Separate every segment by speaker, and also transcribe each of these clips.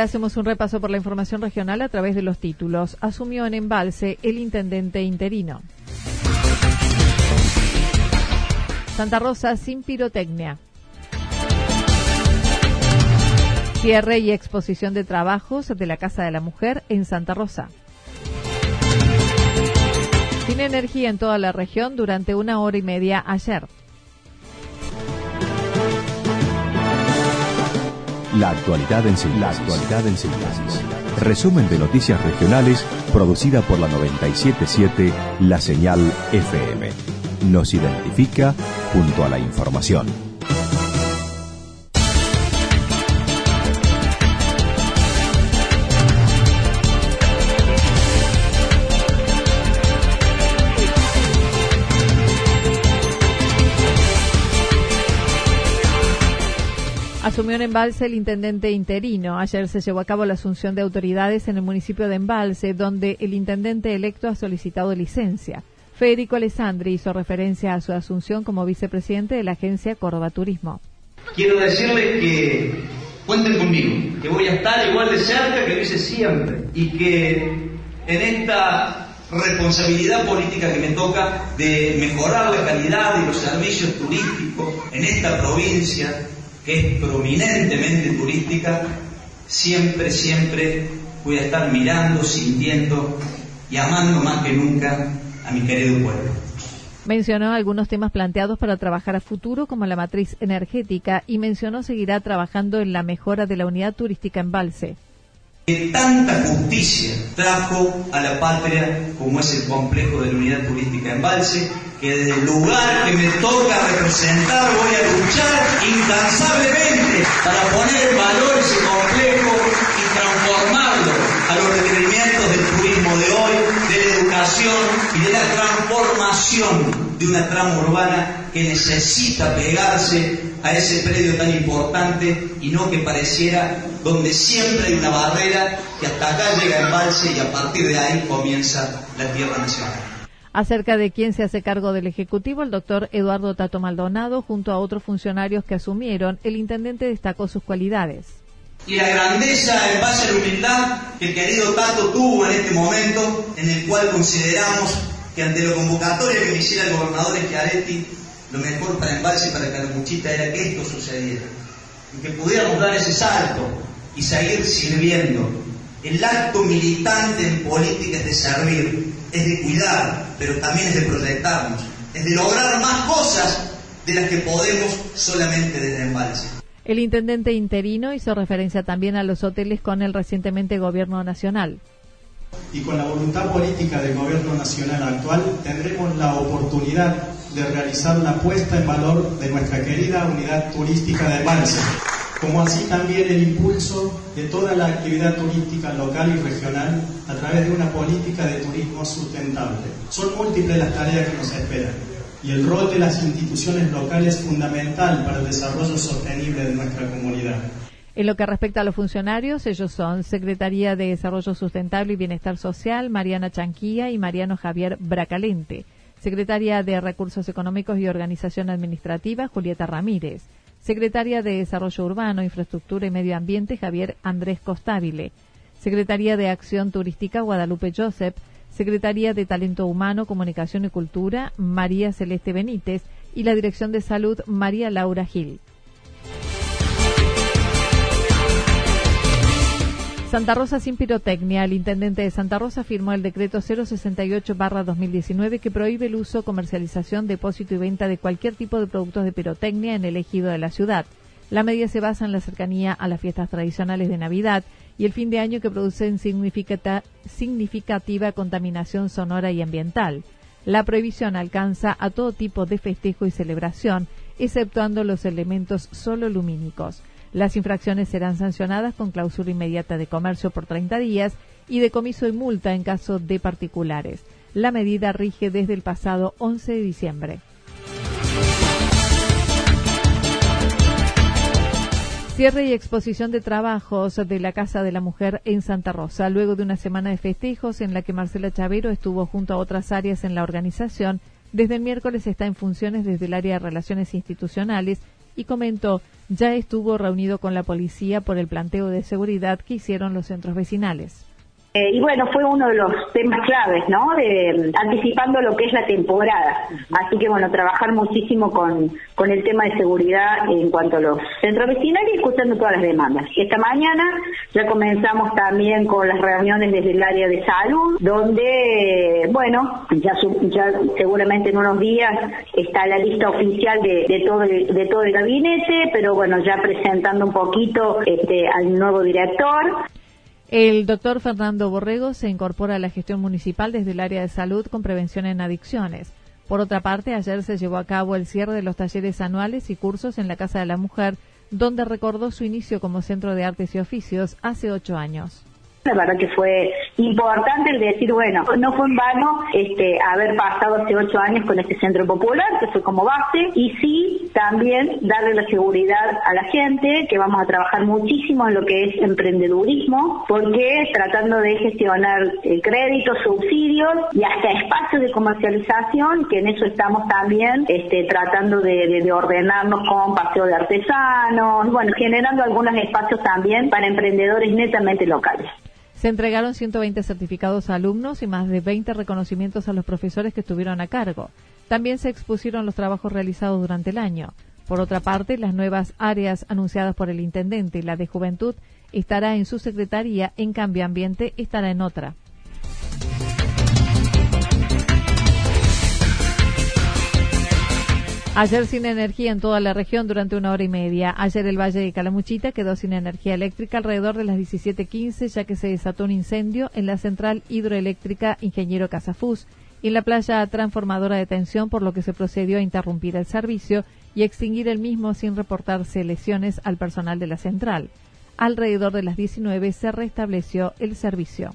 Speaker 1: Hacemos un repaso por la información regional a través de los títulos. Asumió en embalse el intendente interino. Santa Rosa sin pirotecnia. Cierre y exposición de trabajos de la Casa de la Mujer en Santa Rosa. Sin energía en toda la región durante una hora y media ayer.
Speaker 2: La actualidad en síntesis. Resumen de noticias regionales producida por la 977 La Señal FM. Nos identifica junto a la información.
Speaker 1: Asumió en Embalse el intendente interino. Ayer se llevó a cabo la asunción de autoridades en el municipio de Embalse, donde el intendente electo ha solicitado licencia. Federico Alessandri hizo referencia a su asunción como vicepresidente de la agencia Córdoba Turismo.
Speaker 3: Quiero decirles que cuenten conmigo, que voy a estar igual de cerca que lo hice siempre y que en esta responsabilidad política que me toca de mejorar la calidad y los servicios turísticos en esta provincia, que es prominentemente turística, siempre, siempre voy a estar mirando, sintiendo y amando más que nunca a mi querido pueblo.
Speaker 1: Mencionó algunos temas planteados para trabajar a futuro, como la matriz energética, y mencionó seguirá trabajando en la mejora de la unidad turística en Balse.
Speaker 3: Que tanta justicia trajo a la patria como es el complejo de la unidad turística en Balse, que desde el lugar que me toca representar voy a luchar incansablemente para poner en valor ese complejo y transformarlo a los requerimientos del turismo de hoy, de la educación y de la transformación de una trama urbana que necesita pegarse a ese predio tan importante y no que pareciera donde siempre hay una barrera que hasta acá llega el embalse y a partir de ahí comienza la tierra nacional.
Speaker 1: Acerca de quién se hace cargo del Ejecutivo, el doctor Eduardo Tato Maldonado, junto a otros funcionarios que asumieron, el intendente destacó sus cualidades.
Speaker 3: Y la grandeza en base a la humildad que el querido Tato tuvo en este momento, en el cual consideramos que ante la convocatoria que me hiciera el gobernador Schiaretti, lo mejor para Embalse para Calamuchita era que esto sucediera. Y que pudiéramos dar ese salto y seguir sirviendo. El acto militante en política es de servir, es de cuidar, pero también es de proyectarnos, es de lograr más cosas de las que podemos solamente desde embalse.
Speaker 1: El intendente interino hizo referencia también a los hoteles con el recientemente gobierno nacional.
Speaker 4: Y con la voluntad política del gobierno nacional actual tendremos la oportunidad de realizar la puesta en valor de nuestra querida unidad turística de Embalse como así también el impulso de toda la actividad turística local y regional a través de una política de turismo sustentable. Son múltiples las tareas que nos esperan. y el rol de las instituciones locales es fundamental para el desarrollo sostenible de nuestra comunidad.
Speaker 1: En lo que respecta a los funcionarios, ellos son Secretaría de Desarrollo Sustentable y Bienestar Social, Mariana Chanquía y Mariano Javier Bracalente. Secretaria de Recursos Económicos y Organización Administrativa, Julieta Ramírez. Secretaria de Desarrollo Urbano, Infraestructura y Medio Ambiente, Javier Andrés Costabile. Secretaría de Acción Turística, Guadalupe Joseph. Secretaría de Talento Humano, Comunicación y Cultura, María Celeste Benítez. Y la Dirección de Salud, María Laura Gil. Santa Rosa sin pirotecnia. El intendente de Santa Rosa firmó el decreto 068-2019 que prohíbe el uso, comercialización, depósito y venta de cualquier tipo de productos de pirotecnia en el ejido de la ciudad. La medida se basa en la cercanía a las fiestas tradicionales de Navidad y el fin de año que producen significativa contaminación sonora y ambiental. La prohibición alcanza a todo tipo de festejo y celebración, exceptuando los elementos solo lumínicos. Las infracciones serán sancionadas con clausura inmediata de comercio por 30 días y decomiso y multa en caso de particulares. La medida rige desde el pasado 11 de diciembre. Cierre y exposición de trabajos de la Casa de la Mujer en Santa Rosa. Luego de una semana de festejos en la que Marcela Chavero estuvo junto a otras áreas en la organización, desde el miércoles está en funciones desde el área de Relaciones Institucionales y comentó ya estuvo reunido con la policía por el planteo de seguridad que hicieron los centros vecinales.
Speaker 5: Eh, y bueno, fue uno de los temas claves, ¿no? De, anticipando lo que es la temporada. Así que bueno, trabajar muchísimo con, con el tema de seguridad en cuanto a los centros vecinales y escuchando todas las demandas. Esta mañana ya comenzamos también con las reuniones desde el área de salud, donde, bueno, ya, ya seguramente en unos días está la lista oficial de, de, todo, el, de todo el gabinete, pero bueno, ya presentando un poquito este, al nuevo director.
Speaker 1: El doctor Fernando Borrego se incorpora a la gestión municipal desde el área de salud con prevención en adicciones. Por otra parte, ayer se llevó a cabo el cierre de los talleres anuales y cursos en la Casa de la Mujer, donde recordó su inicio como centro de artes y oficios hace ocho años.
Speaker 5: La verdad que fue importante el decir, bueno, no fue en vano este, haber pasado hace ocho años con este centro popular, que fue como base, y sí también darle la seguridad a la gente, que vamos a trabajar muchísimo en lo que es emprendedurismo, porque tratando de gestionar eh, créditos, subsidios y hasta espacios de comercialización, que en eso estamos también este, tratando de, de ordenarnos con paseo de artesanos, bueno, generando algunos espacios también para emprendedores netamente locales.
Speaker 1: Se entregaron 120 certificados a alumnos y más de 20 reconocimientos a los profesores que estuvieron a cargo. También se expusieron los trabajos realizados durante el año. Por otra parte, las nuevas áreas anunciadas por el intendente la de juventud estará en su secretaría, en cambio ambiente estará en otra. Ayer sin energía en toda la región durante una hora y media. Ayer el Valle de Calamuchita quedó sin energía eléctrica alrededor de las 17.15 ya que se desató un incendio en la central hidroeléctrica Ingeniero Casafús y en la playa transformadora de tensión por lo que se procedió a interrumpir el servicio y extinguir el mismo sin reportarse lesiones al personal de la central. Alrededor de las 19 se restableció el servicio.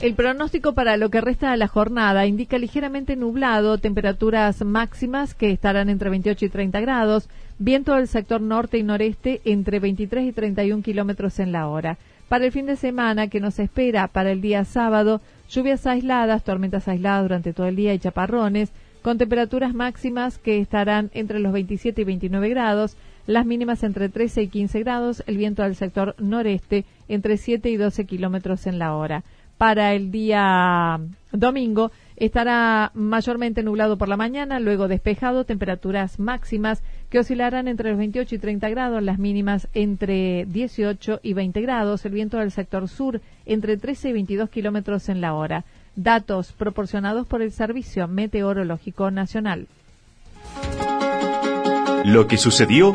Speaker 1: El pronóstico para lo que resta de la jornada indica ligeramente nublado, temperaturas máximas que estarán entre 28 y 30 grados, viento del sector norte y noreste entre 23 y 31 kilómetros en la hora. Para el fin de semana que nos espera para el día sábado, lluvias aisladas, tormentas aisladas durante todo el día y chaparrones, con temperaturas máximas que estarán entre los 27 y 29 grados, las mínimas entre 13 y 15 grados, el viento del sector noreste entre 7 y 12 kilómetros en la hora para el día domingo. Estará mayormente nublado por la mañana, luego despejado, temperaturas máximas que oscilarán entre los 28 y 30 grados, las mínimas entre 18 y 20 grados, el viento del sector sur entre 13 y 22 kilómetros en la hora. Datos proporcionados por el Servicio Meteorológico Nacional.
Speaker 2: Lo que sucedió